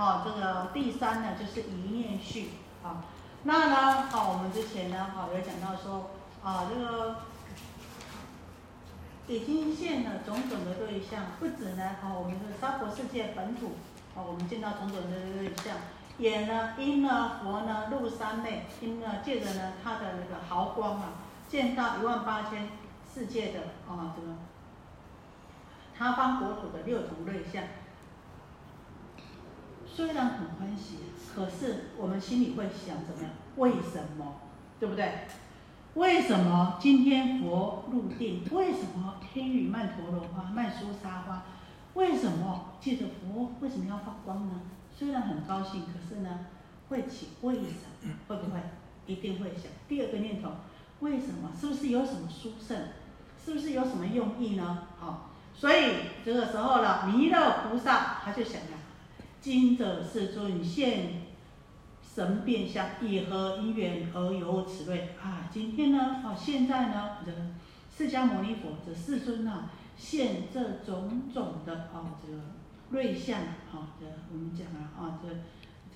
哈，这个第三呢就是一念续啊。那呢，好，我们之前呢，好有讲到说啊，这个已经现了种种的对象，不止呢，好，我们的娑婆世界本土，啊，我们见到种种的对象，也呢，因呢佛呢入三昧，因呢借着呢他的那个毫光啊，见到一万八千世界的啊这个他方国土的六种对象。虽然很欢喜，可是我们心里会想怎么样？为什么？对不对？为什么今天佛入定？为什么天雨曼陀罗花、曼殊沙花？为什么借着佛为什么要发光呢？虽然很高兴，可是呢，会起为什么？会不会？一定会想。第二个念头，为什么？是不是有什么殊胜？是不是有什么用意呢？好，所以这个时候呢，弥勒菩萨他就想呀。今者世尊现神变相，以何因缘而有此类？啊，今天呢，啊，现在呢，这释迦牟尼佛这世尊啊，现这种种的啊，这个瑞相啊，这我们讲啊，啊，这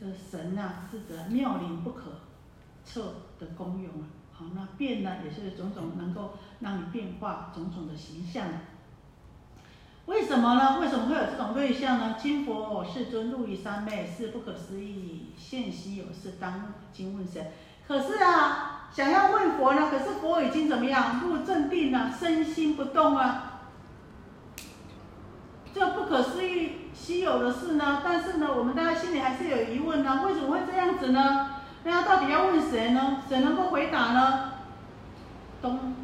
这神呐，是指妙龄不可测的功用啊，好，那变呢，也是种种能够让你变化种种的形象。为什么呢？为什么会有这种瑞相呢？今佛世尊入于三昧，是不可思议，现稀有事，当今问谁？可是啊，想要问佛呢，可是佛已经怎么样？入正定了，身心不动啊。这不可思议、稀有的事呢？但是呢，我们大家心里还是有疑问呢。为什么会这样子呢？那到底要问谁呢？谁能够回答呢？东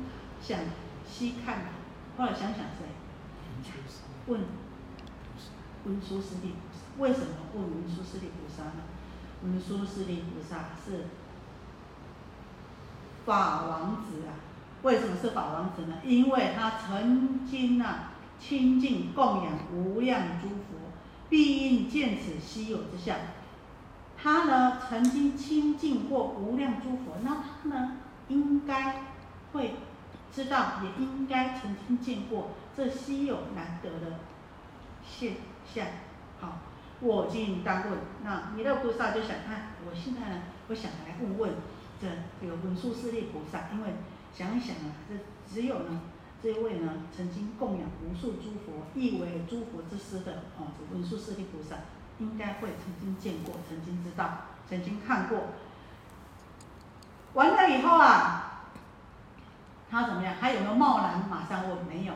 想西看，后来想想谁？问文殊师利菩萨，为什么问文殊师利菩萨呢？文殊师利菩萨是法王子啊，为什么是法王子呢？因为他曾经啊亲近供养无量诸佛，必应见此稀有之相。他呢曾经亲近过无量诸佛，那他呢应该会知道，也应该曾经见过。这稀有难得的现象，好，我今当问。那弥勒菩萨就想，看，我现在呢，我想来问问这这个文殊师利菩萨，因为想一想啊，这只有呢这位呢曾经供养无数诸佛，亦为诸佛之师的哦，这文殊师利菩萨应该会曾经见过，曾经知道，曾经看过。完了以后啊，他怎么样？他有没有贸然马上问？没有。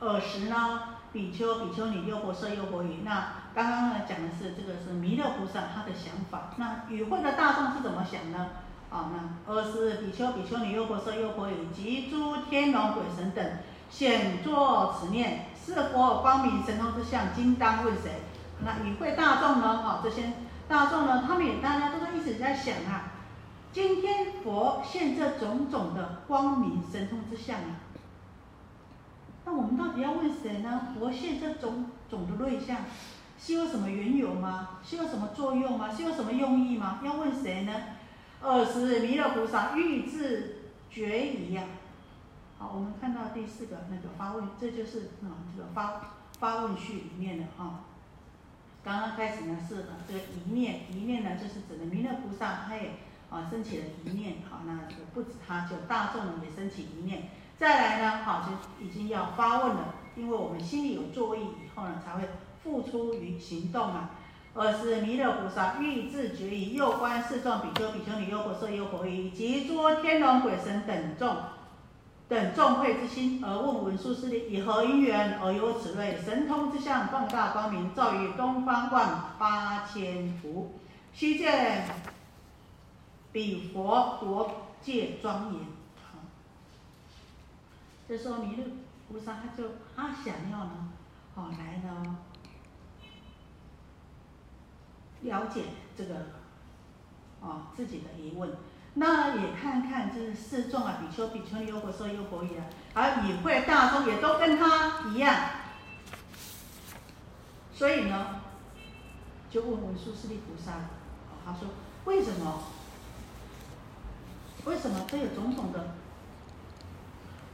尔时呢，比丘、比丘尼、优婆塞、优婆夷。那刚刚呢讲的是这个是弥勒菩萨他的想法。那与会的大众是怎么想呢？啊，那尔时比丘、比丘尼、优婆塞、优婆夷及诸天龙鬼神等，显作此念：是佛光明神通之相，今当问谁？那与会大众呢？啊，这些大众呢，他们也大家都在一直在想啊，今天佛现这种种的光明神通之相啊。那我们到底要问谁呢？佛现这种种的瑞相，是有什么缘由吗？是有什么作用吗？是有什么用意吗？要问谁呢？二是弥勒菩萨欲自决疑呀。好，我们看到第四个那个发问，这就是啊这个发发问序里面的啊。刚刚开始呢是这个一念，一念呢就是指的弥勒菩萨他也啊升起了一念，好，那就不止他，就大众也升起一念。再来呢，好，就已经要发问了，因为我们心里有作意以后呢，才会付出于行动啊。而是弥勒菩萨欲自决疑，又观四众比丘、比丘尼、优婆塞、优婆夷及诸天龙鬼神等众等众会之心，而问文殊师利：以何因缘而有此类神通之相，放大光明，照于东方万八千福？须见比佛国界庄严。这时候弥勒菩萨他就他想要呢，哦来呢了解这个哦自己的疑问，那也看看就是四众啊，比丘、比丘尼、优婆塞、优婆夷啊，而与会大众也都跟他一样，所以呢就问文殊师利菩萨，哦他说为什么？为什么这有种种的？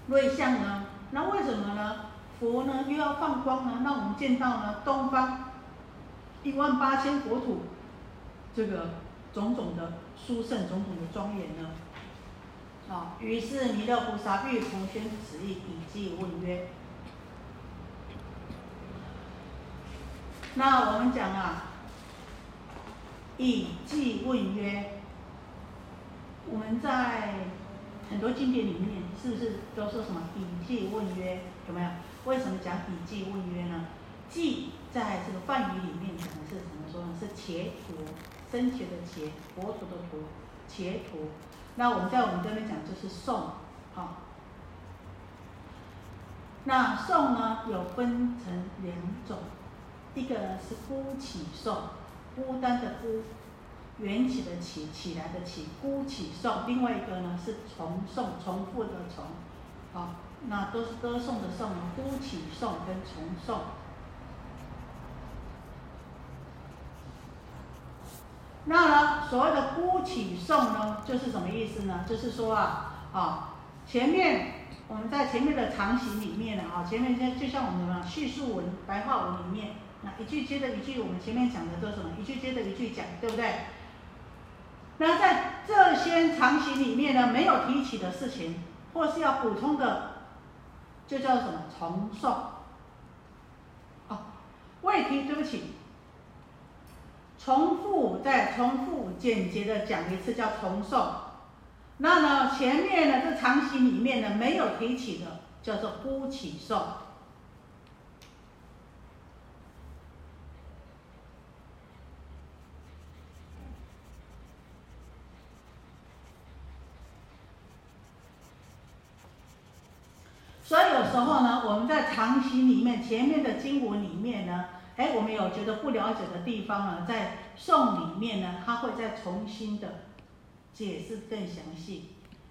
瑞相呢？那为什么呢？佛呢又要放光呢？那我们见到呢东方一万八千国土，这个种种的殊胜，种种的庄严呢？啊，于是弥勒菩萨欲重宣此意，以记问曰：那我们讲啊，以记问曰，我们在很多经典里面，是不是都说什么笔记问曰？有没有？为什么讲笔记问曰呢？记在这个梵语里面讲的是怎么说呢？是茄陀，生前的茄，佛陀的陀，茄陀。那我们在我们这边讲就是送，好。那送呢有分成两种，一个是孤起送，孤单的孤，缘起的起，起来的起，孤起颂。另外一个呢是重颂，重复的重，好，那都是歌颂的颂，孤起颂跟重颂。那呢，所谓的孤起颂呢，就是什么意思呢？就是说啊，啊，前面我们在前面的长行里面呢，啊，前面就就像我们什么叙述文、白话文里面，那一句接着一句，我们前面讲的都什么？一句接着一句讲，对不对？那在这些长行里面呢，没有提起的事情，或是要补充的，就叫什么重诵？哦，未提，对不起。重复再重复简洁的讲一次叫重诵，那呢前面呢这长行里面呢没有提起的叫做呼起诵。所以有时候呢我们里面前面的经文里面呢。哎，我们有觉得不了解的地方呢，在颂里面呢，他会再重新的解释更详细。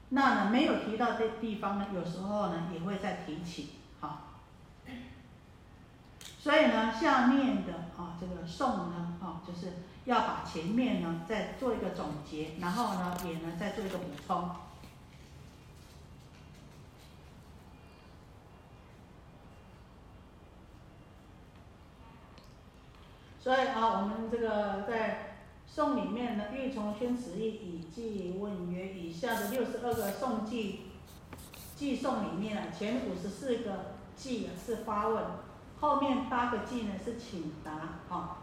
那呢，没有提到的地方呢，有时候呢也会再提起。好，所以呢，下面的啊这个颂呢，啊就是要把前面呢再做一个总结，然后呢也呢再做一个补充。所以啊，我们这个在颂里面呢，欲从宣此意，以记问曰：以下的六十二个颂记记颂里面啊，前五十四个记啊是发问，后面八个记呢是请答。啊。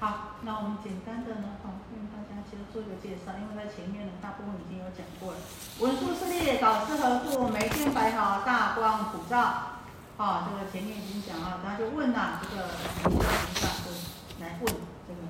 好，那我们简单的呢，啊，跟大家其实做一个介绍，因为在前面呢大部分已经有讲过了。文殊师利，导师何故？眉间白毫，大光普照。啊，这个前面已经讲了，他就问呐，这个文殊菩萨就来问这个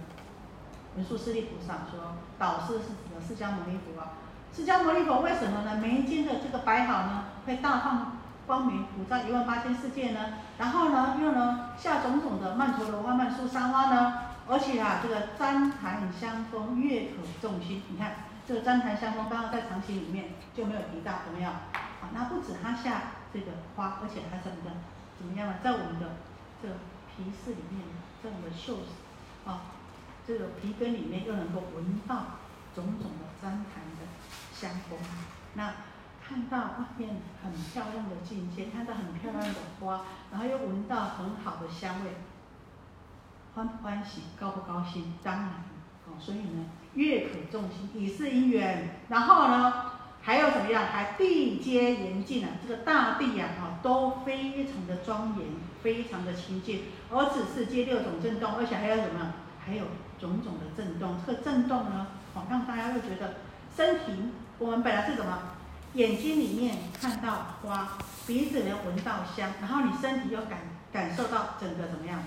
文殊师利菩萨说，导师是指的释迦牟尼佛啊，释迦牟尼佛为什么呢？眉间的这个白毫呢，会大放光明，普照一万八千世界呢？然后呢，又呢下种种的曼陀罗花、曼殊沙花呢？而且啊，这个旃檀香风悦可众心。你看这个旃檀香风，刚刚在长行里面就没有提到，有没有？啊，那不止他下。这个花，而且还怎么的，怎么样呢？在我们的这个皮饰里面，在我们的袖子啊，这个皮根里面又能够闻到种种的旃檀的香风。那看到外面很漂亮的境界，看到很漂亮的花，然后又闻到很好的香味，欢不欢喜？高不高兴？当然，哦，所以呢，月可重心，以是因缘，然后呢？还有怎么样？还地阶严净啊，这个大地呀，啊，都非常的庄严，非常的清净。而此世界六种震动，而且还有什么？还有种种的震动。这个震动呢，好让大家会觉得身体，我们本来是什么？眼睛里面看到花，鼻子能闻到香，然后你身体又感感受到整个怎么样？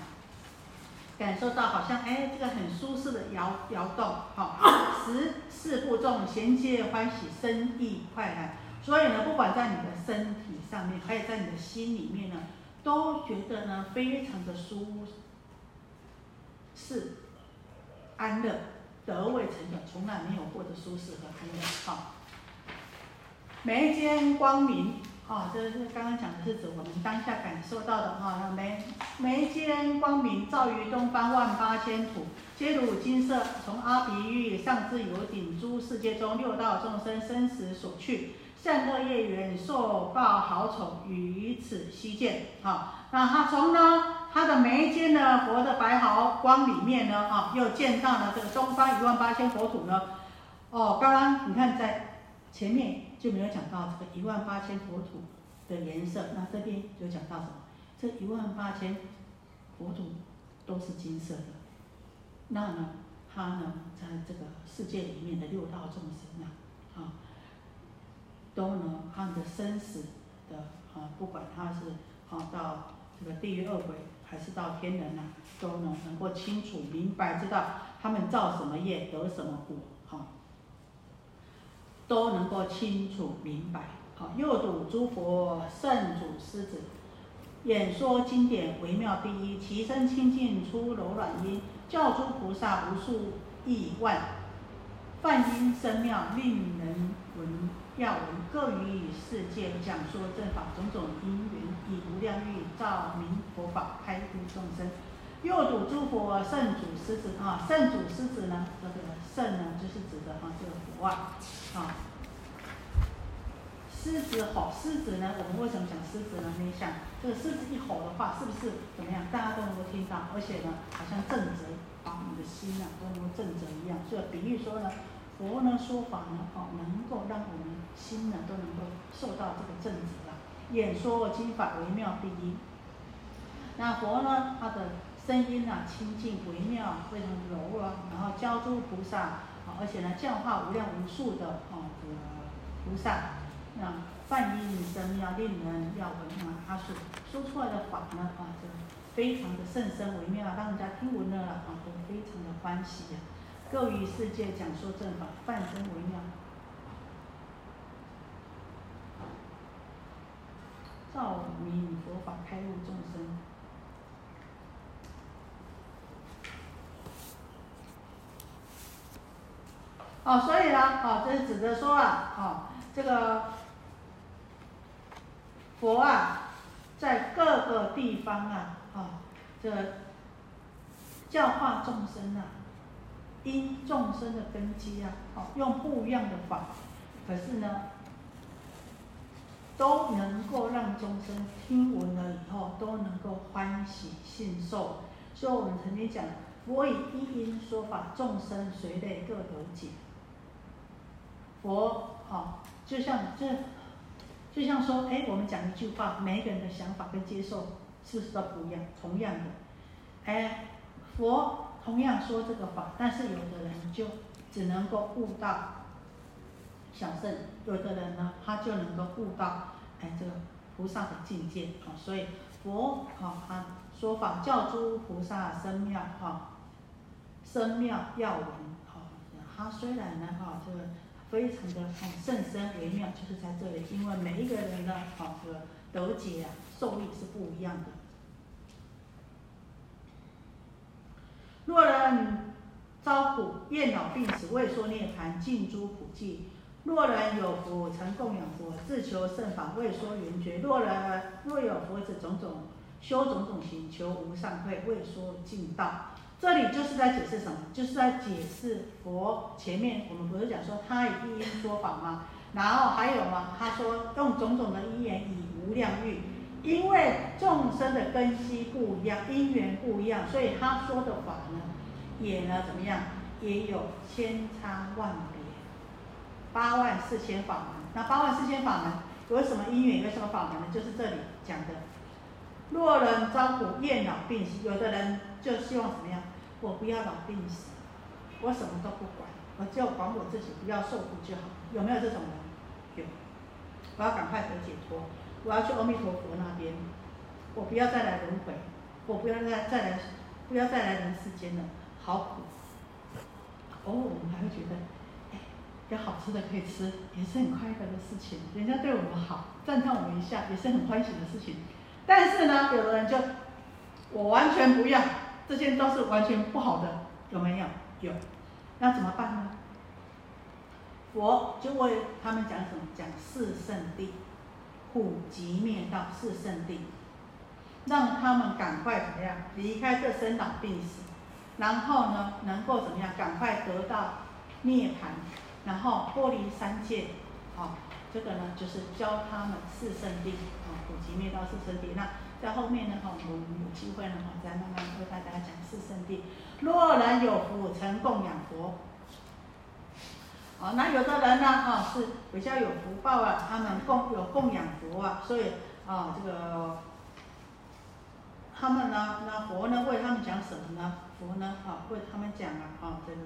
感受到好像哎，这个很舒适的摇摇动，好，十四步众衔接欢喜，生意快乐。所以呢，不管在你的身体上面，还有在你的心里面呢，都觉得呢非常的舒适、安乐、得未成的，从来没有过的舒适和安乐。好，眉间光明。哦，这是刚刚讲的是指我们当下感受到的哈，眉眉间光明照于东方万八千土，皆如金色，从阿鼻喻上至有顶诸世界中六道众生生死所去，善恶业缘受报好丑于此悉见。好，那他从呢他的眉间呢，佛的白毫光里面呢，啊，又见到了这个东方一万八千佛土呢。哦，刚刚你看在前面就没有讲到这个一万八千佛土的颜色，那这边就讲到什么？这一万八千佛土都是金色的。那呢，他呢，在这个世界里面的六道众生啊，啊，都呢，他们的生死的啊，不管他是啊到这个地狱恶鬼，还是到天人呐，都能能够清楚明白知道他们造什么业得什么果，都能够清楚明白。好，诱睹诸佛圣主狮子，演说经典微妙第一，其声清净出柔软音。教诸菩萨无数亿万，梵音声妙，令人闻要闻，各于世界讲说正法，种种因缘，以无量欲照明佛法，开度众生。诱睹诸佛圣主狮子啊，圣主狮子呢，这个圣呢，就是指的哈这个佛啊，啊。狮子吼，狮子呢？我们为什么讲狮子呢？你想，这个狮子一吼的话，是不是怎么样？大家都能够听到，而且呢，好像正则把我们的心啊都能够正则一样。所以比喻说呢，佛呢说法呢，哦，能够让我们心呢都能够受到这个正直啊。演说经法微妙第一。那佛呢，他的声音啊清净微妙，非常柔啊，然后教诸菩萨，啊，而且呢教化无量无数的啊这个菩萨。那梵音声要令人要闻啊，他所说出来的法呢啊，就非常的甚深微妙，让人家听闻了啊，都非常的欢喜呀。各于世界讲说正法，梵声微妙，照明佛法，开悟众生。哦，所以呢，哦，这是指的说啊，哦，这个。佛啊，在各个地方啊，啊，这教化众生啊，因众生的根基啊，哦，用不一样的法，可是呢，都能够让众生听闻了以后，都能够欢喜信受。所以我们曾经讲，佛以一因说法，众生随类各得解。佛，哦，就像这。就像说，哎，我们讲一句话，每一个人的想法跟接受是不是都不一样？同样的，哎，佛同样说这个法，但是有的人就只能够悟到小圣，有的人呢，他就能够悟到哎这个菩萨的境界啊。所以佛啊，他说法教诸菩萨生妙哈，生妙要闻啊。他虽然呢哈这个。非常的甚深微妙，就是在这里，因为每一个人的好和得解啊，受力是不一样的。若人遭苦、厌老、病死、未说涅盘、尽诸苦际；若人有福，曾供养佛，自求圣法，未说圆觉；若人若有佛子种种修种种行，求无上慧，未说尽道。这里就是在解释什么？就是在解释佛前面我们不是讲说他以一因说法吗？然后还有吗？他说用种种的因缘以无量欲，因为众生的根基不一样，因缘不一样，所以他说的法呢，也呢怎么样？也有千差万别，八万四千法门。那八万四千法门有什么因缘？有什么法门呢？就是这里讲的。若人遭苦厌老病死，有的人就希望怎么样？我不要老病死，我什么都不管，我就管我自己，不要受苦就好。有没有这种人？有。我要赶快得解脱，我要去阿弥陀佛那边，我不要再来轮回，我不要再再来，不要再来人世间了，好苦。偶尔我们还会觉得，哎，有好吃的可以吃，也是很快乐的事情。人家对我们好，赞叹我们一下，也是很欢喜的事情。但是呢，有的人就，我完全不要。这些都是完全不好的，有没有？有，那怎么办呢？佛就为他们讲什么？讲四圣地，苦集灭道四圣地，让他们赶快怎么样离开这生老病死，然后呢，能够怎么样赶快得到涅槃，然后脱离三界。好，这个呢就是教他们四圣地，啊，苦集灭道四圣地。那在后面呢，哈，我们有机会呢，哈，再慢慢为大家讲四圣地。若人有福，成供养佛。啊，那有的人呢，哈，是比较有福报啊，他们供有供养佛啊，所以啊，这个他们呢，那佛呢为他们讲什么呢？佛呢，啊，为他们讲啊，啊，这个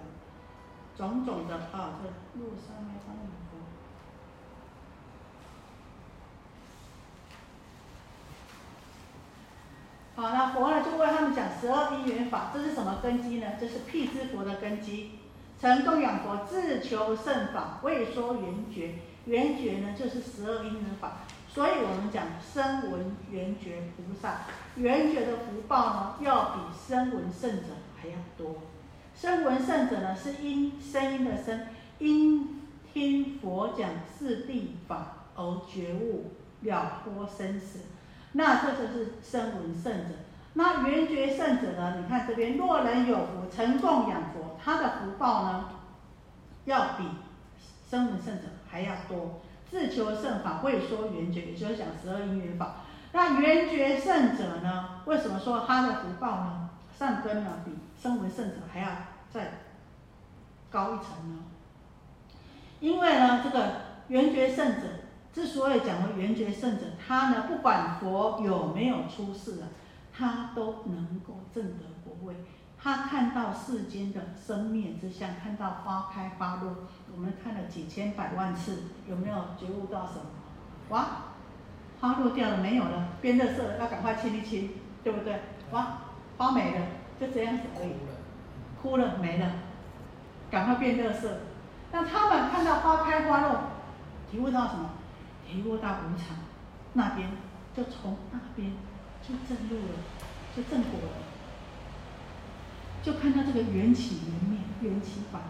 种种的啊，这路上面供养佛。好，那佛呢就为他们讲十二因缘法，这是什么根基呢？这是辟支佛的根基。成供养佛，自求圣法，未说圆觉。圆觉呢，就是十二因缘法。所以我们讲声闻缘觉菩萨，圆觉的福报呢，要比声闻圣者还要多。声闻圣者呢，是因声音的声，因听佛讲四谛法而觉悟了脱生死。那这就是声闻圣者，那圆觉圣者呢？你看这边，若人有福，曾供养佛，他的福报呢，要比声闻圣者还要多。自求圣法，未说圆觉，也就是讲十二因缘法。那圆觉圣者呢？为什么说他的福报呢？善根呢，比声闻圣者还要再高一层呢？因为呢，这个圆觉圣者。之所以讲为圆觉圣者，他呢不管佛有没有出世啊，他都能够证得国位。他看到世间的生灭之相，看到花开花落，我们看了几千百万次，有没有觉悟到什么？哇，花落掉了没有了，变热色了，要赶快清一清，对不对？哇，花没了，就这样子而已，枯了没了，赶快变热色。那他们看到花开花落，体悟到什么？提悟到无常，那边就从那边就正路了，就正果了，就看到这个缘起缘灭，缘起法。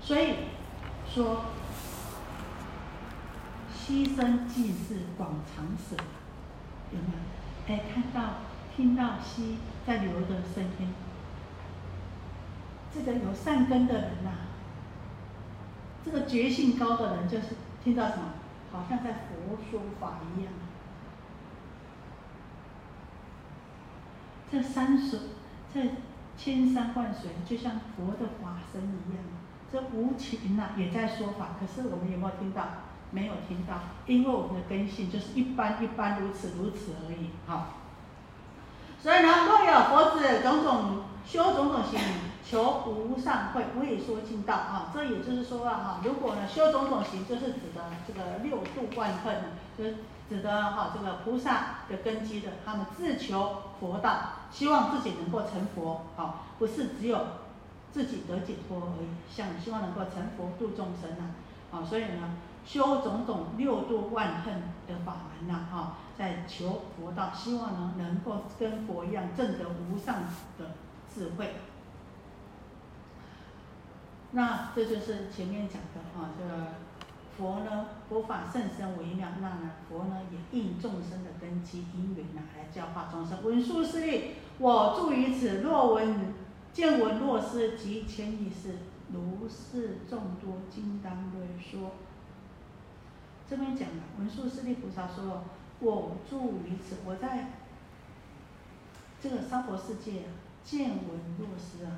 所以说，牺牲即是广长舍，有没有？哎，看到、听到溪在流的声音，这个有善根的人呐。这个觉性高的人，就是听到什么，好像在佛说法一样。这山水，这千山万水，就像佛的法身一样。这无情呐，也在说法，可是我们有没有听到？没有听到，因为我们的根性就是一般一般如此如此而已。好，所以呢，若有佛子种种修种种行。求无上慧，未说尽道啊！这也就是说啊，哈，如果呢修种种行，就是指的这个六度万恨呢，就是指的哈这个菩萨的根基的，他们自求佛道，希望自己能够成佛，好，不是只有自己得解脱而已，像希望能够成佛度众生呐，啊，所以呢，修种种六度万恨的法门呐，哈，在求佛道，希望呢能够跟佛一样证得无上的智慧。那这就是前面讲的啊，这个佛呢，佛法甚深微妙，那呢，佛呢也应众生的根基因缘呢来教化众生。文殊师利，我住于此，若闻见闻若思及千亿事，如是众多经当论说。这边讲了，文殊师利菩萨说，我住于此，我在这个娑婆世界见闻若思啊。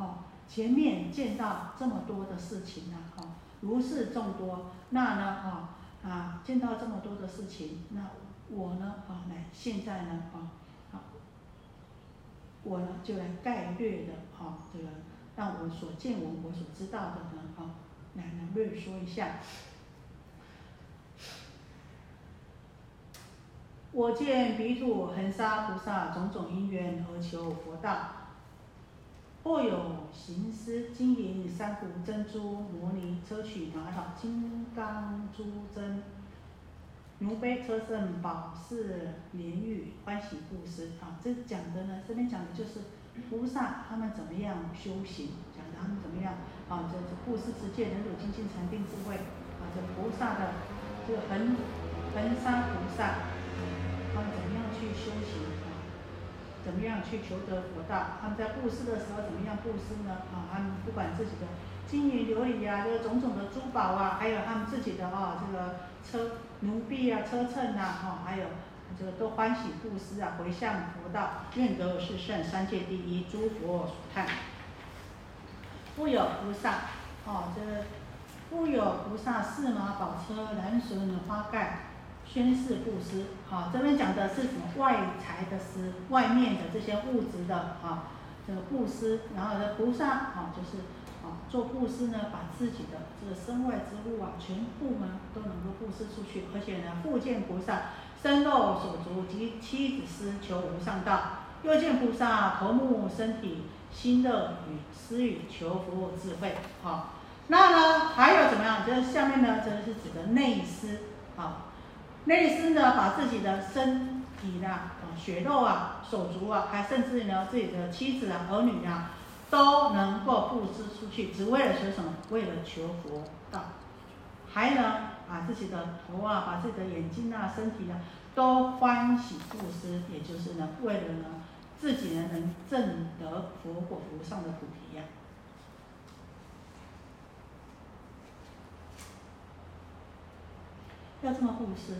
哦，前面见到这么多的事情呢，哦，如是众多，那呢，啊啊，见到这么多的事情，那我呢，啊，来现在呢，啊，好，我呢就来概略的，啊，这个让我所见闻、我所知道的呢，啊，来来略说一下。我见彼土恒沙菩萨种种因缘而求佛道。或有行施金银珊瑚珍珠摩尼车曲玛瑙金刚珠珍奴婢车胜宝饰莲玉欢喜布施啊，这讲的呢，这边讲的就是菩萨他们怎么样修行，讲他们怎么样啊，这这布施持戒忍辱精进禅定智慧啊，这菩萨的这个恒恒沙菩萨，他们怎么样去修行？怎么样去求得佛道？他们在布施的时候怎么样布施呢？啊，他们不管自己的金银琉璃啊，这个种种的珠宝啊，还有他们自己的啊，这个车奴婢啊、车乘呐，哈，还有这个都欢喜布施啊，回向佛道，愿得是圣三界第一诸佛所叹。复有菩萨，哦，这个复有菩萨四马宝车，蓝绳花盖，宣誓布施。好，这边讲的是什么？外财的施，外面的这些物质的啊，这个布施。然后呢，菩萨啊，就是啊，做布施呢，把自己的这个身外之物啊，全部呢都能够布施出去。而且呢，复见菩萨身肉手足及妻子施求无上道，又见菩萨头目身体心乐与施与求福智慧。好，那呢还有怎么样？就是下面呢，这个是指的内施。好。内师呢，把自己的身体呢，啊，血肉啊，手足啊，还甚至呢，自己的妻子啊、儿女啊，都能够布施出去，只为了求什么？为了求佛道。还能把自己的头啊，把自己的眼睛啊、身体啊，都欢喜布施，也就是呢，为了呢，自己呢能证得佛果无上的菩提呀。要这么布施，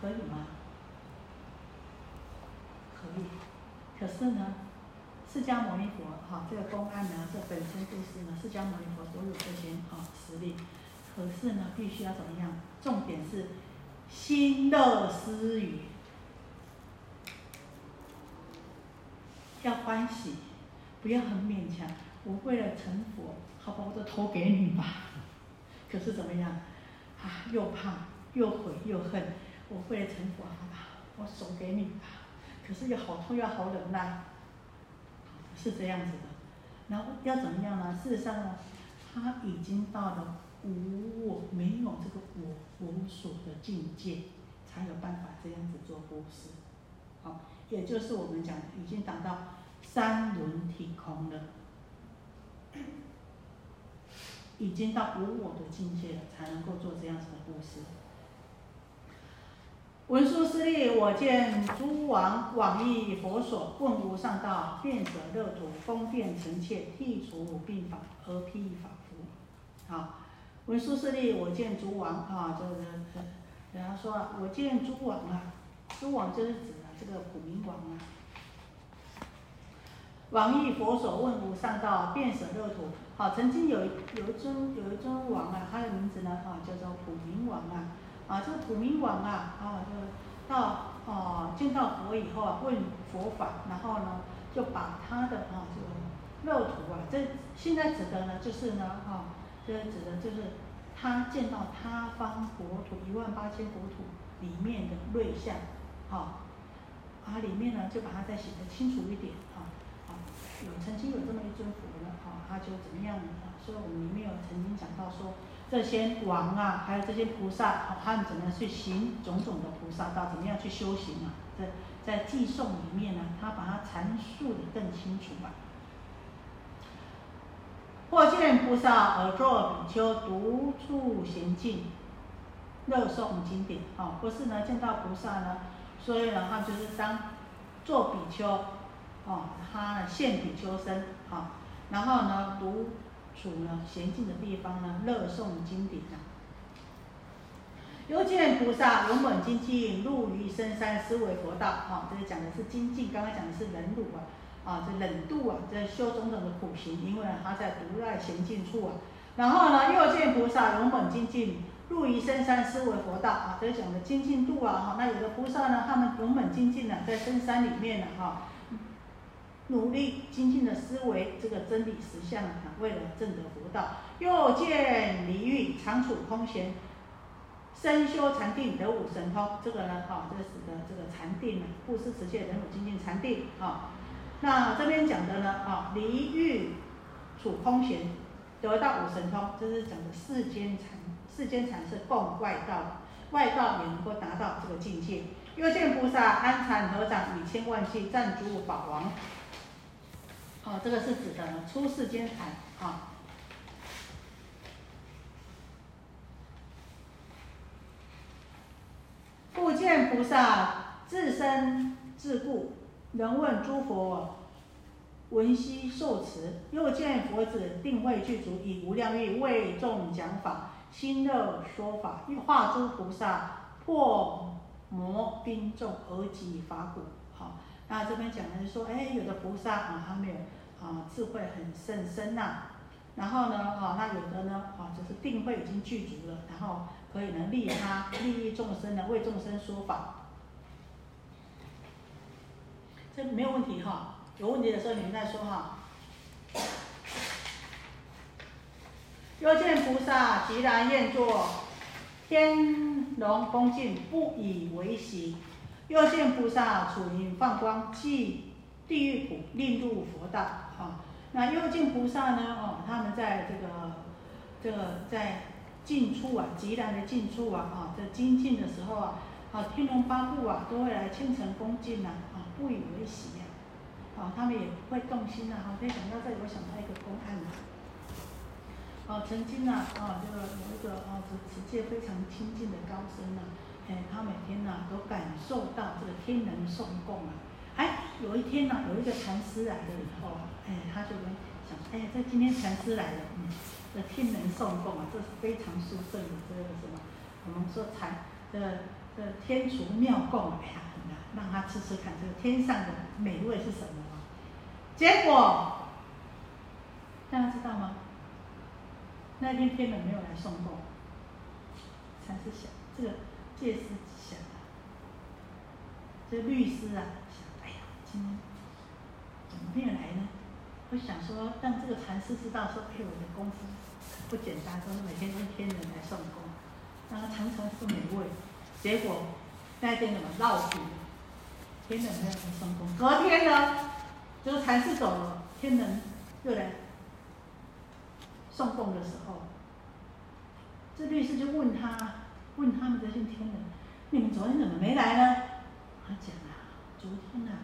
可以吗？可以。可是呢，释迦牟尼佛哈，这个公案呢，这本身就是呢，释迦牟尼佛所有这些啊实力。可是呢，必须要怎么样？重点是心乐施语，要欢喜，不要很勉强。我为了成佛，好吧，我的头给你吧。可是怎么样？啊，又怕又悔又恨，我为了成佛，好吧，我手给你吧。可是又好痛又好忍耐，是这样子的。然后要怎么样呢？事实上呢，他已经到了无我，没有这个我无所的境界，才有办法这样子做布施。好，也就是我们讲，已经达到三轮体空了。已经到无我的境界了，才能够做这样子的布施。文殊师利，我见诸王广益佛所，问无上道，便舍乐土，方便臣妾，剃除病法，而披法服。好，文殊师利，我见诸王啊，这个人家说，我见诸王啊，诸王就是指啊这个普明王啊。往诣佛所，问无上道，便舍乐土。好，曾经有有一尊有一尊王啊，他的名字呢啊叫做普明王啊。啊，这个普明王啊啊，就到哦见到佛以后啊，问佛法，然后呢就把他的啊这个乐土啊，这现在指的呢就是呢啊，这指的就是他见到他方国土一万八千国土里面的瑞相，好，啊里面呢就把它再写的清楚一点啊，有曾经有这么一尊佛呢。他就怎么样呢？所以我们里面有曾经讲到说，这些王啊，还有这些菩萨，他们怎么样去行种种的菩萨道，怎么样去修行啊？在在寄送里面呢，他把它阐述的更清楚嘛。或见菩萨而作比丘独处闲静，乐诵经典啊，或是呢见到菩萨呢，所以呢他就是当做比丘，哦，他现比丘身啊。然后呢，独处呢闲静的地方呢，乐诵经典啊。又见菩萨勇猛精进，入于深山思维佛道。哈，这个讲的是精进，刚刚讲的是忍辱啊。啊，这忍度啊，这修种种的苦行，因为他在独在闲静处啊。然后呢，又见菩萨勇猛精进，入于深山思维佛道。啊，这讲的精进度啊。哈，那有的菩萨呢，他们勇猛精进呢，在深山里面呢，哈。努力精进的思维，这个真理实相啊，为了证得佛道，又见离欲常处空闲，身修禅定得五神通。这个呢，哈，这使得这个禅定啊，布施持戒忍辱精进禅定啊。那这边讲的呢，啊，离欲处空闲，得到五神通，这是讲的世间禅，世间禅是共外道，外道也能够达到这个境界。又见菩萨安禅合掌，以千万计赞诸宝王。哦，这个是指的出世间财啊。复见菩萨自身自故，能问诸佛闻悉受持，又见佛子定慧具足，以无量欲为众讲法，心乐说法，欲化诸菩萨破魔兵众而及法果。好，那这边讲的是说，哎，有的菩萨啊，他没有啊智慧很甚深呐。然后呢，啊，那有的呢，啊，就是定慧已经具足了，然后可以呢利他利益众生呢，为众生说法。这没有问题哈。有问题的时候你们再说哈。又见菩萨即然愿作天龙恭敬，不以为喜。又见菩萨处因放光，即地狱苦，令入佛道。哈，那又见菩萨呢？哦，他们在这个这个在进出啊，极然的进出啊，啊，在精进的时候啊，啊，天龙八部啊，都会来虔诚恭敬呐，啊，不以为喜。呀，啊，他们也不会动心呐。哈，可以想到这里，我想到一个公案呐。哦，曾经呐，哦，这个有一个啊，持持戒非常清净的高僧呐，哎，他每天呐都感受到这个天人送供啊。哎，有一天呐，有一个禅师来了以后啊，哎，他就跟想，哎，这今天禅师来了，嗯，这天人送供啊，这是非常殊胜的这个什么？我们说禅，这这天厨妙供，哎呀，让他吃吃看，这个天上的美味是什么？结果，大家知道吗？那天天人没有来送供，禅师想，这个戒师想，这律师啊今天怎么没有来呢？我想说，让这个禅师知道说，哎，我的功夫不简单，说每天跟天人来送供，让他尝尝这个美味。结果那天怎么闹肚天人没有来送供，隔天呢？这个禅师走了，天人又来送供的时候，这律师就问他，问他们这些天人：“你们昨天怎么没来呢？”他讲啊：“昨天啊，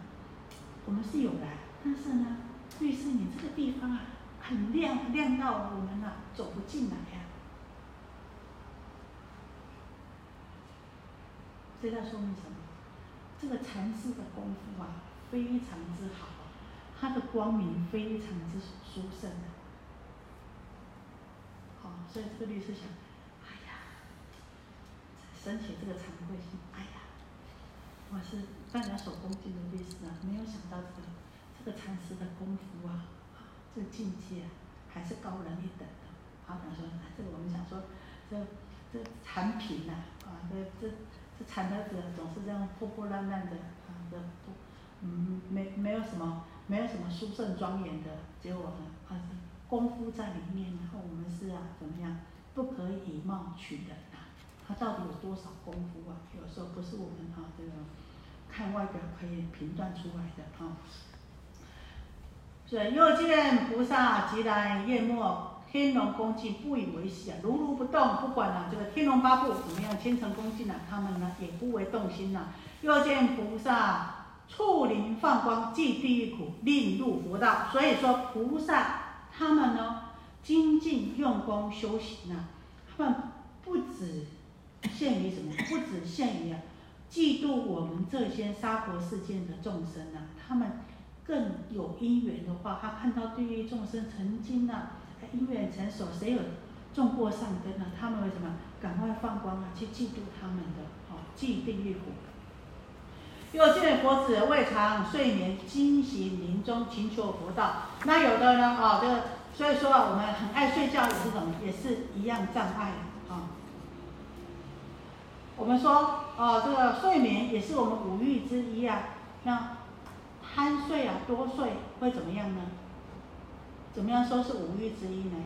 我们是有的，但是呢，律师你这个地方啊，很亮，亮到我们呐走不进来呀。”这在说明什么？这个禅师的功夫啊，非常之好。他的光明非常之殊胜的，好，所以这个律师想，哎呀，升起这个惭愧心，哎呀，我是大家手恭敬的律师啊，没有想到这个这个禅师的功夫啊，这个境界啊，还是高人一等的。好，他说，这个我们想说，这这产品呐，啊，这这这产的者总是这样破破烂烂的，啊，这不，嗯，没没有什么。没有什么殊胜庄严的结果呢，啊，功夫在里面，然后我们是啊，怎么样，不可以以貌取人啊，他到底有多少功夫啊？有时候不是我们啊这个看外表可以评断出来的啊。所以又见菩萨即来夜末天龙恭敬，不以为喜啊，如如不动，不管啊这个天龙八部怎么样千乘恭敬啊，他们呢也不为动心呐。又见菩萨。触灵放光，即地狱苦，令入佛道。所以说，菩萨他们呢，精进用功修行啊，他们不止限于什么，不止限于啊，嫉妒我们这些娑婆世界的众生啊，他们更有因缘的话，他看到地狱众生曾经啊，因缘成熟，谁有种过善根呢？他们为什么赶快放光啊，去嫉妒他们的哦，嫉地狱苦。又见佛子未尝睡眠，精行临终，勤求佛道。那有的呢？啊，这个所以说啊，我们很爱睡觉也是什么？也是一样障碍。我们说，哦，这个睡眠也是我们五欲之一啊。那贪睡啊，多睡会怎么样呢？怎么样说是五欲之一呢？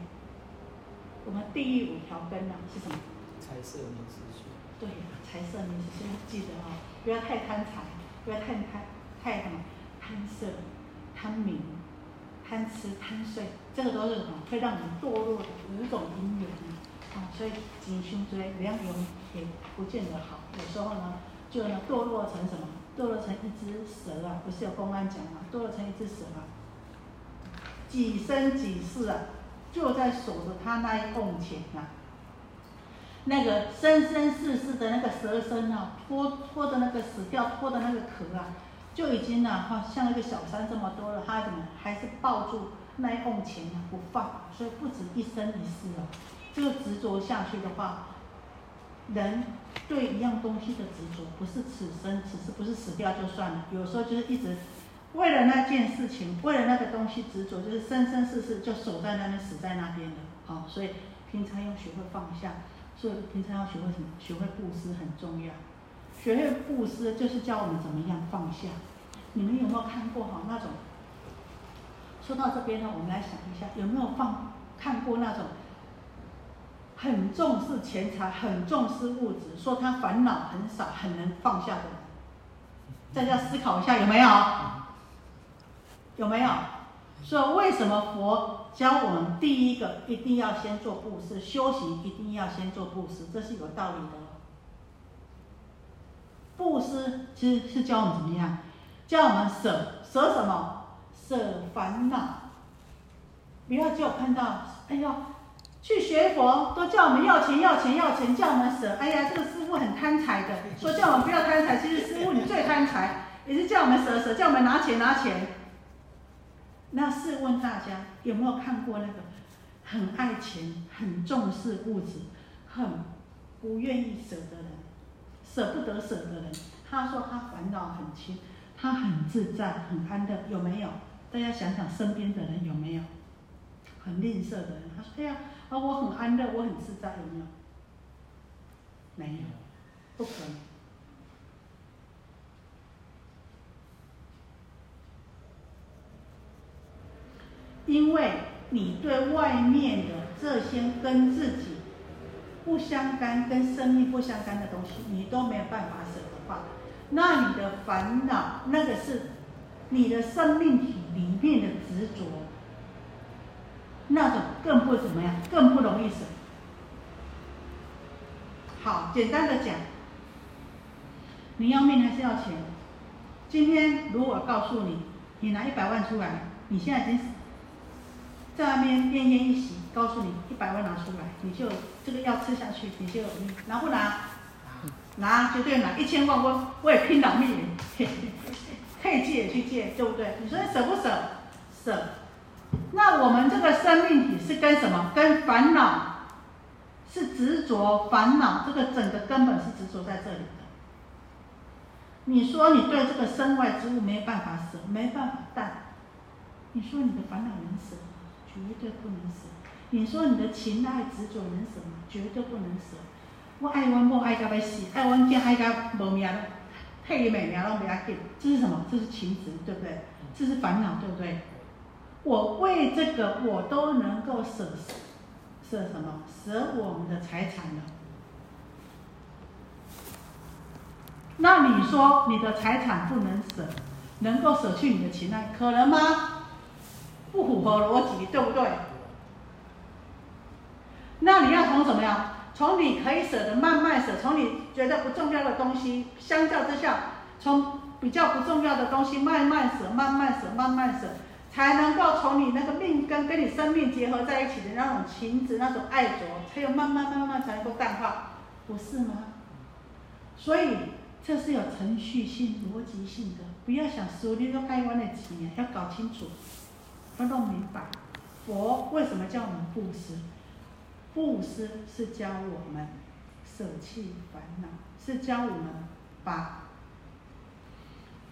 我们地狱五条根啊，是什么？财色名食睡。对呀，财色名食睡，记得哦。不要太贪财，不要太贪太什么贪色、贪名、贪吃、贪睡，这个都是什么会让我们堕落的五种因缘啊！所以谨修追良缘也不见得好，有时候呢就呢堕落成什么？堕落成一只蛇啊！不是有公安讲吗？堕落成一只蛇啊！几生几世啊，就在守着他那一瓮前啊！那个生生世世的那个蛇身啊，拖拖的那个死掉拖的那个壳啊，就已经呢，哈，像那个小山这么多了，他怎么还是抱住那一瓮钱不放？所以不止一生一世哦，这个执着下去的话，人对一样东西的执着，不是此生此世不是死掉就算了，有时候就是一直为了那件事情，为了那个东西执着，就是生生世世就守在那边，死在那边的。好，所以平常要学会放下，所以平常要学会什么？学会布施很重要。学会布施就是教我们怎么样放下。你们有没有看过哈那种？说到这边呢，我们来想一下，有没有放看过那种很重视钱财、很重视物质，说他烦恼很少、很能放下的？大家思考一下，有没有？有没有？所以为什么佛教我们第一个一定要先做布施，修行一定要先做布施，这是有道理的。布施其实是教我们怎么样？教我们舍舍什么？舍烦恼。不要就看到，哎呦，去学佛都叫我们要钱要钱要钱，叫我们舍。哎呀，这个师傅很贪财的，说叫我们不要贪财。其实师傅你最贪财，也是叫我们舍舍，叫我们拿钱拿钱。那试问大家有没有看过那个很爱钱、很重视物质、很不愿意舍的人？舍不得舍的人，他说他烦恼很轻，他很自在，很安乐，有没有？大家想想身边的人有没有很吝啬的人？他说：“哎呀，啊我很安乐，我很自在，有没有？”没有，不可能。因为你对外面的这些跟自己。不相干、跟生命不相干的东西，你都没有办法舍的话，那你的烦恼，那个是你的生命体里面的执着，那种更不怎么样，更不容易舍。好，简单的讲，你要命还是要钱？今天如果告诉你，你拿一百万出来，你现在已经在外面奄奄一息。告诉你，一百万拿出来，你就这个药吃下去，你就有命拿不拿？拿，绝对拿。一千万，我我也拼老命，可以借也去借，对不对？你说你舍不舍？舍。那我们这个生命体是跟什么？跟烦恼，是执着烦恼，这个整个根本是执着在这里的。你说你对这个身外之物没有办法舍，没办法淡，你说你的烦恼能舍吗？绝对不能舍。你说你的情爱执着能舍吗？绝对不能舍。我爱我某爱到要死，爱我囝爱到无命了，退命命拢不要紧。这是什么？这是情执，对不对？这是烦恼，对不对？我为这个我都能够舍舍什么？舍我们的财产了。那你说你的财产不能舍，能够舍去你的情爱，可能吗？不符合逻辑，对不对？那你要从怎么样？从你可以舍的慢慢舍，从你觉得不重要的东西，相较之下，从比较不重要的东西慢慢舍，慢慢舍，慢慢舍，才能够从你那个命根跟你生命结合在一起的那种情执、那种爱着，才有慢慢慢慢才能够淡化，不是吗？所以这是有程序性、逻辑性的，不要想手里都开完的钱，要搞清楚，要弄明白。佛为什么叫我们布施？布施是教我们舍弃烦恼，是教我们把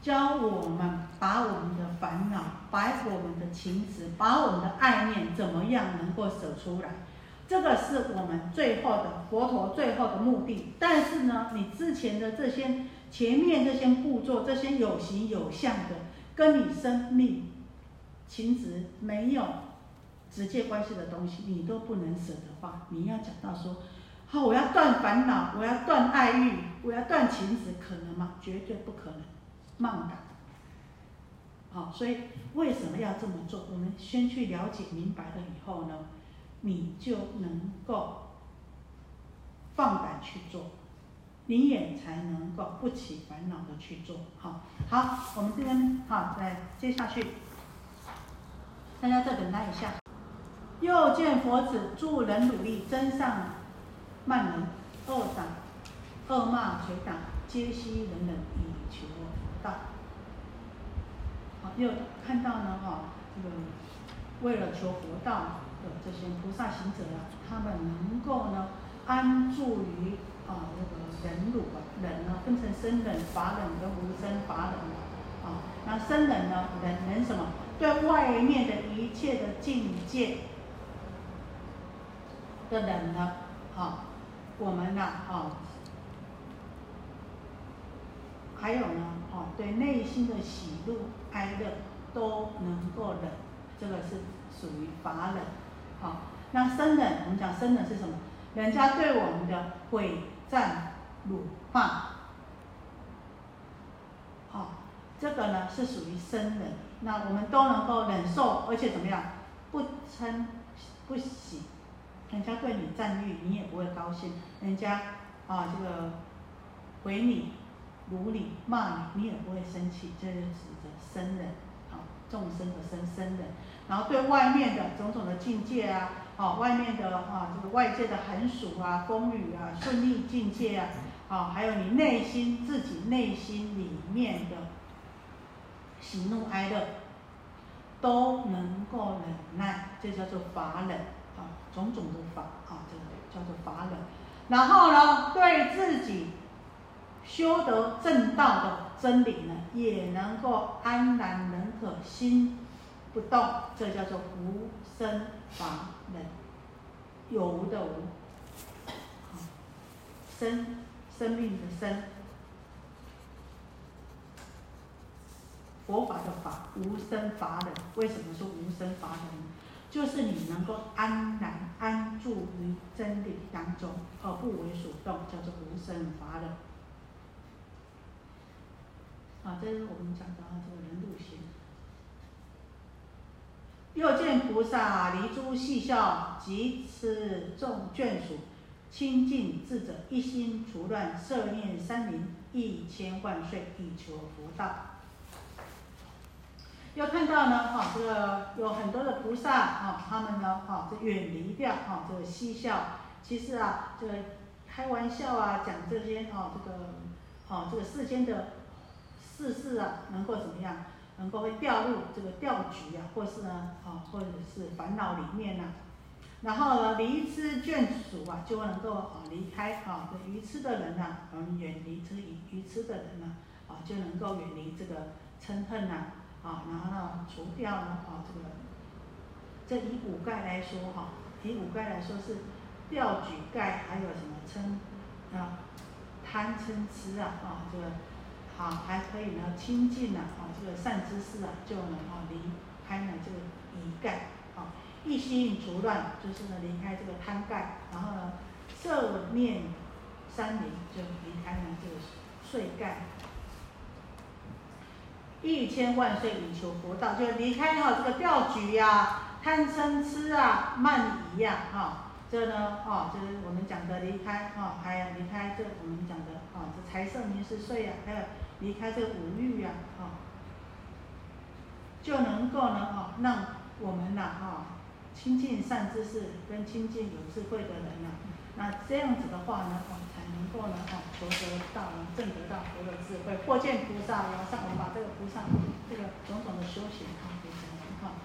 教我们把我们的烦恼、把我们的情执、把我们的爱念怎么样能够舍出来？这个是我们最后的佛陀最后的目的。但是呢，你之前的这些前面这些步骤、这些有形有相的，跟你生命情执没有。直接关系的东西，你都不能舍的话，你要讲到说，好，我要断烦恼，我要断爱欲，我要断情执，可能吗？绝对不可能，慢感。好，所以为什么要这么做？我们先去了解明白了以后呢，你就能够放胆去做，你也才能够不起烦恼的去做。好，好，我们这边好，来接下去，大家再等待一下。又见佛子助人努力，真上慢人，二掌恶骂捶打，皆悉人人以求佛道。好，又看到呢哈，这个为了求佛道的这些菩萨行者啊，他们能够呢安住于啊那个忍辱啊，忍呢分成生忍、法忍跟无生法忍啊。那生忍呢，忍忍什么？对外面的一切的境界的忍呢，啊，我们呢，啊。还有呢，哦，对内心的喜怒哀乐都能够忍，这个是属于法忍，好，那生忍，我们讲生忍是什么？人家对我们的毁赞辱骂，好，这个呢是属于生忍，那我们都能够忍受，而且怎么样？不嗔不喜，人家对你赞誉，你也不会高兴，人家啊这个回你。如你骂你，你也不会生气，这就指着生人，啊，众生的生生人。然后对外面的种种的境界啊，啊，外面的啊，这个外界的寒暑啊、风雨啊、顺利境界啊，啊，还有你内心自己内心里面的喜怒哀乐，都能够忍耐，这叫做法忍，啊，种种的法，啊，这个叫做法忍。然后呢，对自己。修得正道的真理呢，也能够安然能可心不动，这叫做无生法忍，有无的无，生生命的生，佛法的法，无生法忍。为什么说无生法忍？就是你能够安然安住于真理当中，而不为所动，叫做无生法忍。啊，这是我们讲的这个人路行。又见菩萨离诸细笑，及持众眷属，清净智者，一心除乱，摄念三明，一千万岁，以求佛道。又看到呢，哈，这个有很多的菩萨，哈，他们呢，哈，这远离掉，哈，这个嬉笑。其实啊，这个开玩笑啊，讲这些，哈，这个，哈，这个世间的。世事啊，能够怎么样？能够会掉入这个掉局啊，或是呢，啊，或者是烦恼里面呢。然后呢，离痴眷属啊，就能够啊离开啊，这愚痴的人呢，嗯，远离这愚愚痴的人呢，啊，就能够远离这个嗔恨呐，啊，然后呢，除掉呢，啊，这个，这以五盖来说哈，以五盖来说是掉举盖，还有什么嗔啊，贪嗔痴啊，啊，这个。啊，还可以呢，亲近呢，啊，这个善知识啊，就能啊离开呢这个疑盖，啊，一心除乱，就是呢离开这个贪盖，然后呢摄念三灵，就离开呢这个睡盖，一千万岁以求佛道，就离开哈这个钓局呀、贪嗔痴啊、慢疑呀，哈。这呢，哦，就是我们讲的离开，哦，还有离开这我们讲的，哦，这财色名食睡呀，还有离开这个五欲呀，哈，就能够呢，哦，让我们呐，哈，亲近善知识跟亲近有智慧的人呐，那这样子的话呢，哦，才能够呢，哈，求得到呢，正得到佛的智慧，或见菩萨，然后上我们把这个菩萨这个种种的修行，哈，给讲完，哈，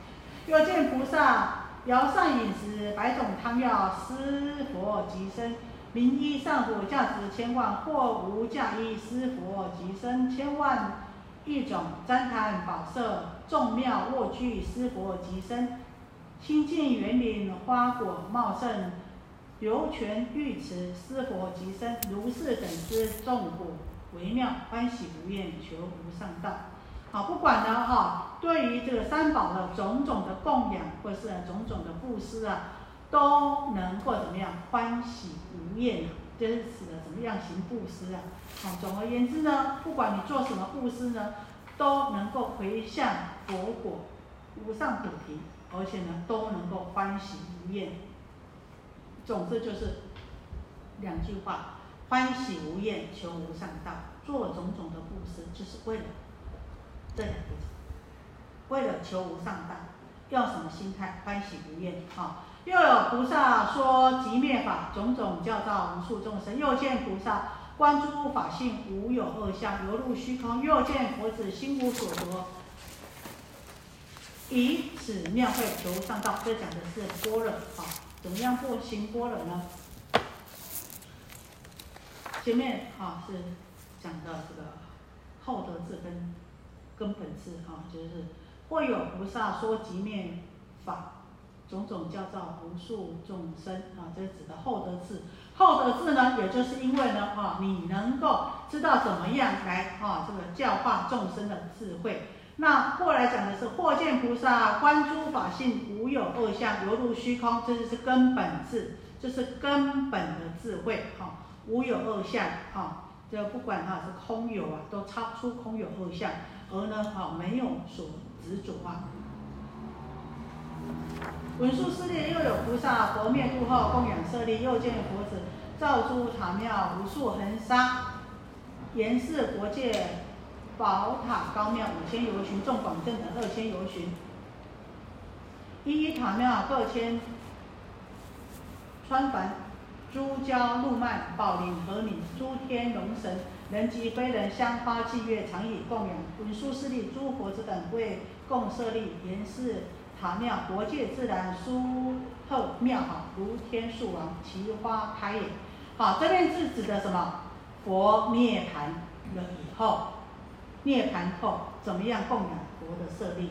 又见菩萨。摇上饮食，百种汤药，施佛及身。名医上火，价值千万，或无价医，施佛即生。千万一种旃檀宝色，众妙卧具，施佛即生。清净园林，花果茂盛，流泉浴池，施佛即生。如是等之众果微妙，欢喜无厌，求无上道。好，不管呢，哈，对于这个三宝的种种的供养，或是种种的布施啊，都能够怎么样欢喜无厌啊？就是指的怎么样行布施啊？好，总而言之呢，不管你做什么布施呢，都能够回向佛果无上菩提，而且呢，都能够欢喜无厌。总之就是两句话：欢喜无厌，求无上道。做种种的布施，就是为了。这两个字，为了求无上道，要什么心态？欢喜无厌。哈，又有菩萨说极灭法，种种教造无数众生。又见菩萨观诸法性无有二相，犹如虚空。又见佛子心无所得，以此妙慧求上道。这讲的是般若，啊，怎么样过行般若呢？前面啊是讲到这个厚德智跟根本智啊，就是或有菩萨说极灭法，种种教造无数众生啊，这是指的厚德智。厚德智呢，也就是因为呢啊，你能够知道怎么样来啊这个教化众生的智慧。那过来讲的是或见菩萨观诸法性无有二相，犹如虚空，这就是根本智，这是根本的智慧哈。无有二相，哈，这不管哈是空有啊，都超出空有二相，而呢，哈没有所执着啊。文殊师利又有菩萨佛灭度后供养舍利，又见佛子造诸塔庙无数恒沙，严饰国界宝塔高庙五千由旬，众广正等二千由旬，一一塔庙各千穿凡。诸交路曼、宝林和你诸天龙神、人及非人、香花祭月，常以供养文殊师利诸佛子等为供舍利，严饰塔庙，国界自然殊厚妙好，如天树王，奇花开也。好，这边是指的什么？佛涅盘了以后，涅盘后怎么样供养佛的舍利？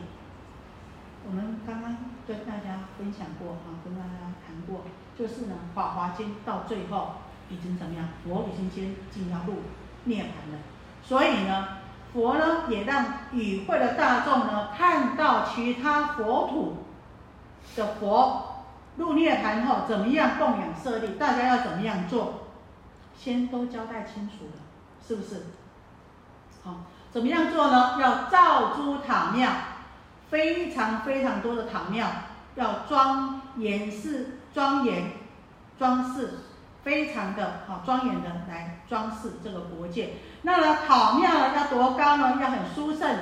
我们刚刚跟大家分享过啊，跟大家谈过。就是呢，《法华经》到最后已经怎么样？佛已经先进要入涅盘了，所以呢，佛呢也让与会的大众呢看到其他佛土的佛入涅盘后怎么样供养舍利，大家要怎么样做，先都交代清楚了，是不是？好，怎么样做呢？要造诸塔庙，非常非常多的塔庙，要庄严饰。庄严装饰，非常的好庄严的来装饰这个国界。那呢，塔庙呢要多高呢？要很殊胜，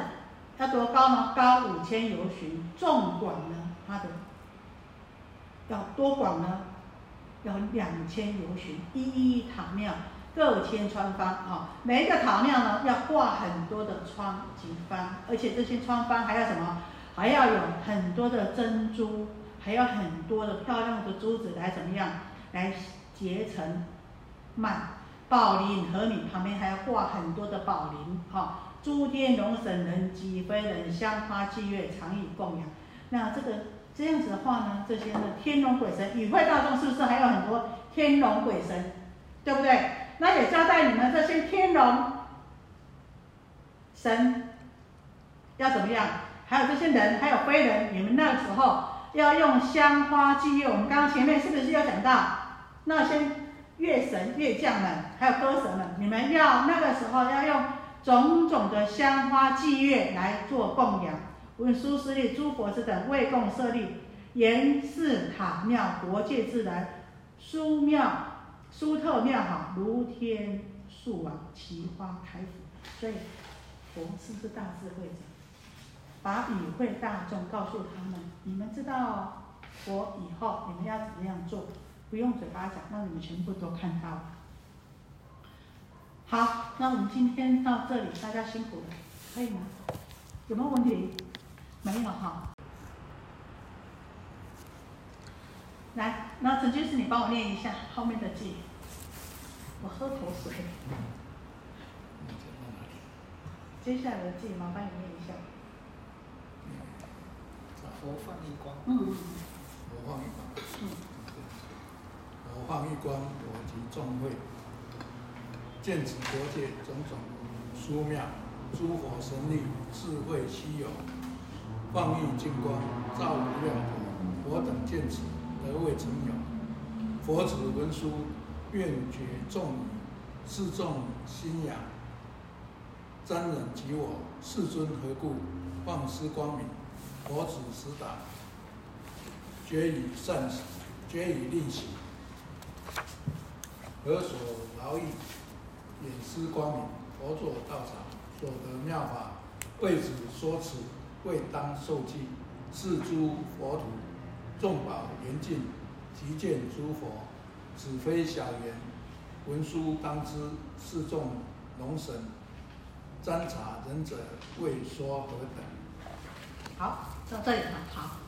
要多高呢？高五千由旬。纵广呢，它的要多广呢？要两千由旬。一一塔庙各千窗方啊，每一个塔庙呢要挂很多的窗及方，而且这些窗方还要什么？还要有很多的珍珠。还有很多的漂亮的珠子来怎么样来结成幔？宝林和你旁边还要挂很多的宝林，哈，诸天龙神人及非人香花祭月常以供养。那这个这样子的话呢，这些呢天龙鬼神与会大众是不是还有很多天龙鬼神？对不对？那也交代你们这些天龙神要怎么样？还有这些人，还有非人，你们那时候。要用香花祭月，我们刚刚前面是不是有讲到那些乐神、乐将们，还有歌神们，你们要那个时候要用种种的香花祭月来做供养，文殊师利诸佛子等为供设立，严饰塔庙，国界自然殊妙殊特妙好，如天树王，奇花开。所以佛是不是大智慧者？把与会大众告诉他们，你们知道佛以后你们要怎么样做，不用嘴巴讲，让你们全部都看到。好，那我们今天到这里，大家辛苦了，可以吗？有没有问题？没有哈。来，那陈居士，你帮我念一下后面的记。我喝口水。接下来的记，麻烦你念一下。佛放一光，嗯，佛放一光，嗯，放一光，我及众会，见此国界种种殊妙，诸佛神力，智慧稀有，放逸金光，照无量佛，佛等见此，得未曾有。佛子文殊，愿觉众语，示众心仰，瞻忍及我，世尊何故放失光明？佛子实达，绝以善行，绝以利行，何所劳役？演施光明，佛作道场，所得妙法，为子说此，未当受记。是诸佛土，众宝严净，即见诸佛，此非小言。文殊当知，是众龙神，瞻察仁者，为说何等？好，到这里了，好。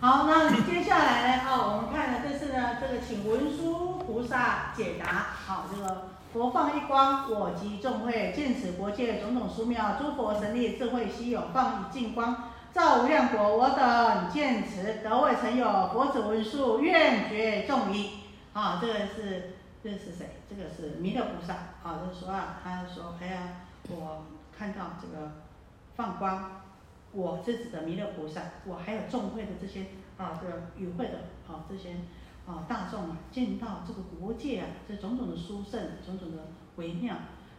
好，那接下来呢？哦，我们看呢，这是呢，这个请文殊菩萨解答。好，这个佛放一光，我及众会见此国界种种殊妙，诸佛神力智慧稀有，放一净光，照无量国。我等见此得未曾有，佛子文殊愿觉众疑。啊，这个是这是谁？这个是弥勒菩萨。啊，就说啊，他说，哎呀，我看到这个放光。我是指的弥勒菩萨，我还有众会的这些啊，这个与会的啊，这些啊大众啊，见到这个国界啊，这种种的殊胜，种种的微妙，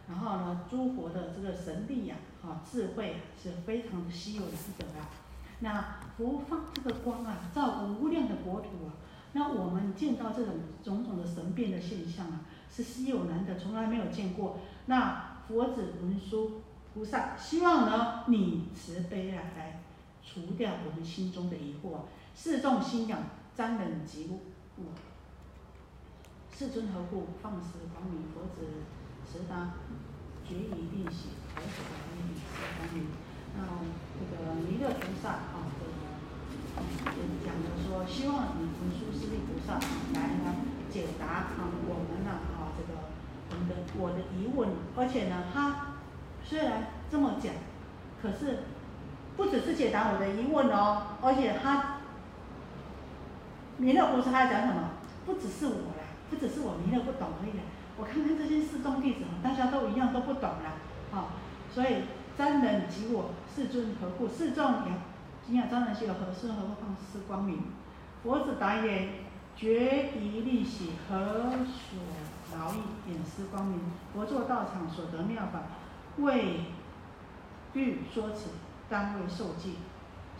然后呢，诸佛的这个神力呀，啊智慧啊是非常的稀有难得啊。那佛放这个光啊，照无量的国土啊，那我们见到这种种种的神变的现象啊，是稀有难得，从来没有见过。那佛子文殊。菩萨希望呢，你慈悲啊，来除掉我们心中的疑惑。世众心仰，瞻忍即悟。世尊何故放肆光明？佛子慈答，决疑令喜，何所光明？是光明。那这个弥勒菩萨啊，这个讲的说，希望你文殊师利菩萨来呢解答啊我们呢啊这个我们的我的疑问，而且呢他。虽然这么讲，可是不只是解答我的疑问哦，而且他弥勒菩萨他讲什么？不只是我啦，不只是我弥勒不懂而已啦。我看看这些四众弟子，大家都一样都不懂啦，啊，所以瞻人及我世尊何故？世众也，今仰瞻人即有何事？何况是光明？佛子答言：决疑利喜，何所劳役？掩施光明。佛作道场，所得妙法。为欲说此，当为受记。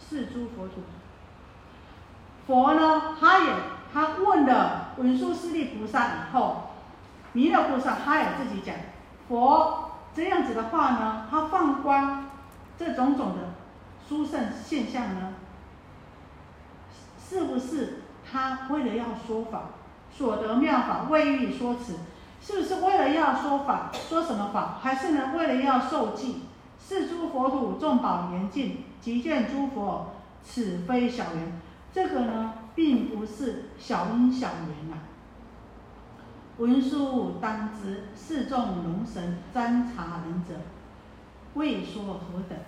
是诸佛土。佛呢，他也他问了文殊师利菩萨以后，弥勒菩萨他也自己讲，佛这样子的话呢，他放光这种种的殊胜现象呢，是不是他为了要说法，所得妙法，为欲说此？是不是为了要说法，说什么法？还是呢，为了要受记？是诸佛土众宝严净，即见诸佛，此非小缘。这个呢，并不是小因小缘呐。文殊当知，世众龙神瞻察人者，未说何等。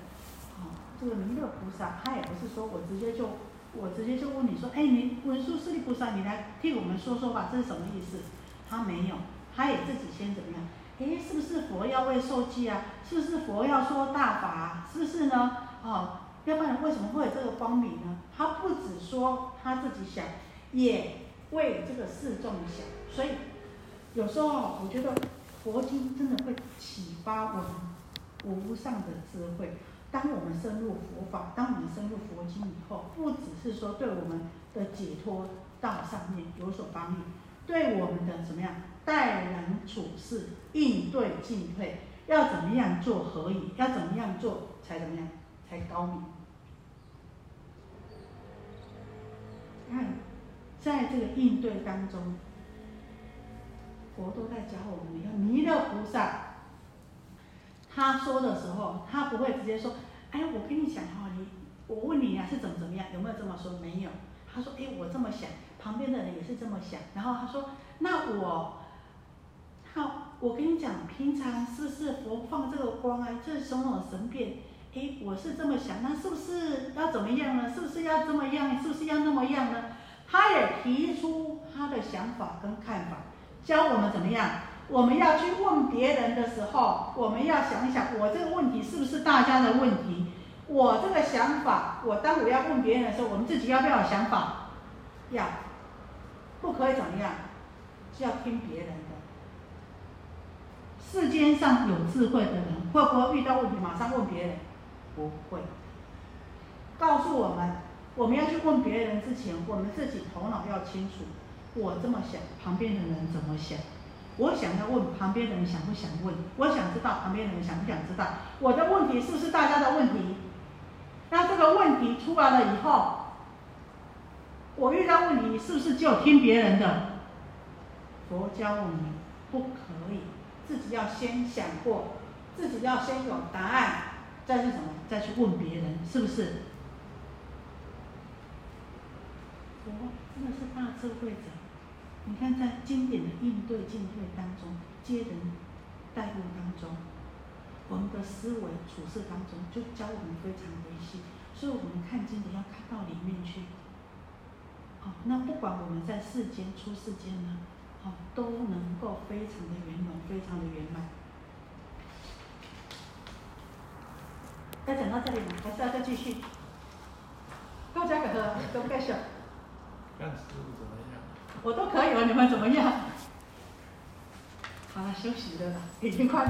好，这个弥勒菩萨，他也不是说我直接就，我直接就问你说，哎，你文殊师利菩萨，你来替我们说说吧，这是什么意思？他没有。他也自己先怎么样？诶，是不是佛要为受记啊？是不是佛要说大法啊？是不是呢？哦，要不然为什么会有这个光明呢？他不止说他自己想，也为这个世众想。所以有时候我觉得佛经真的会启发我们无上的智慧。当我们深入佛法，当我们深入佛经以后，不只是说对我们的解脱道上面有所帮助，对我们的怎么样？待人处事，应对进退，要怎么样做何以？要怎么样做才怎么样才高明？看，在这个应对当中，佛都在教我们。你看弥勒菩萨，他说的时候，他不会直接说：“哎，我跟你讲哈，你我问你呀是怎么怎么样？有没有这么说？没有。他说：哎，我这么想，旁边的人也是这么想。然后他说：那我。”好，我跟你讲，平常是不是佛放这个光啊？这种种神变，哎，我是这么想，那是不是要怎么样呢？是不是要这么样？是不是要那么样呢？他也提出他的想法跟看法，教我们怎么样？我们要去问别人的时候，我们要想一想，我这个问题是不是大家的问题？我这个想法，我当我要问别人的时候，我们自己要不要有想法？要，不可以怎么样？是要听别人的。世间上有智慧的人，会不会遇到问题马上问别人？不会。告诉我们，我们要去问别人之前，我们自己头脑要清楚。我这么想，旁边的人怎么想？我想要问旁边的人想不想问？我想知道旁边的人想不想知道？我的问题是不是大家的问题？那这个问题出来了以后，我遇到问题是不是就听别人的？佛教我们不可以。自己要先想过，自己要先有答案，再是什么？再去问别人，是不是？佛真的是大智慧者。你看，在经典的应对进退当中，接人待物当中，我们的思维处事当中，就教我们非常微细。所以我们看经典要看到里面去。好，那不管我们在世间、出世间呢，好，都能够非常的圆融，非常的圆满。该讲到这里吗？还是要再继续？够加个喝，够介绍。看师傅怎么样？我都可以了，你们怎么样？好了，休息了啦，已经快。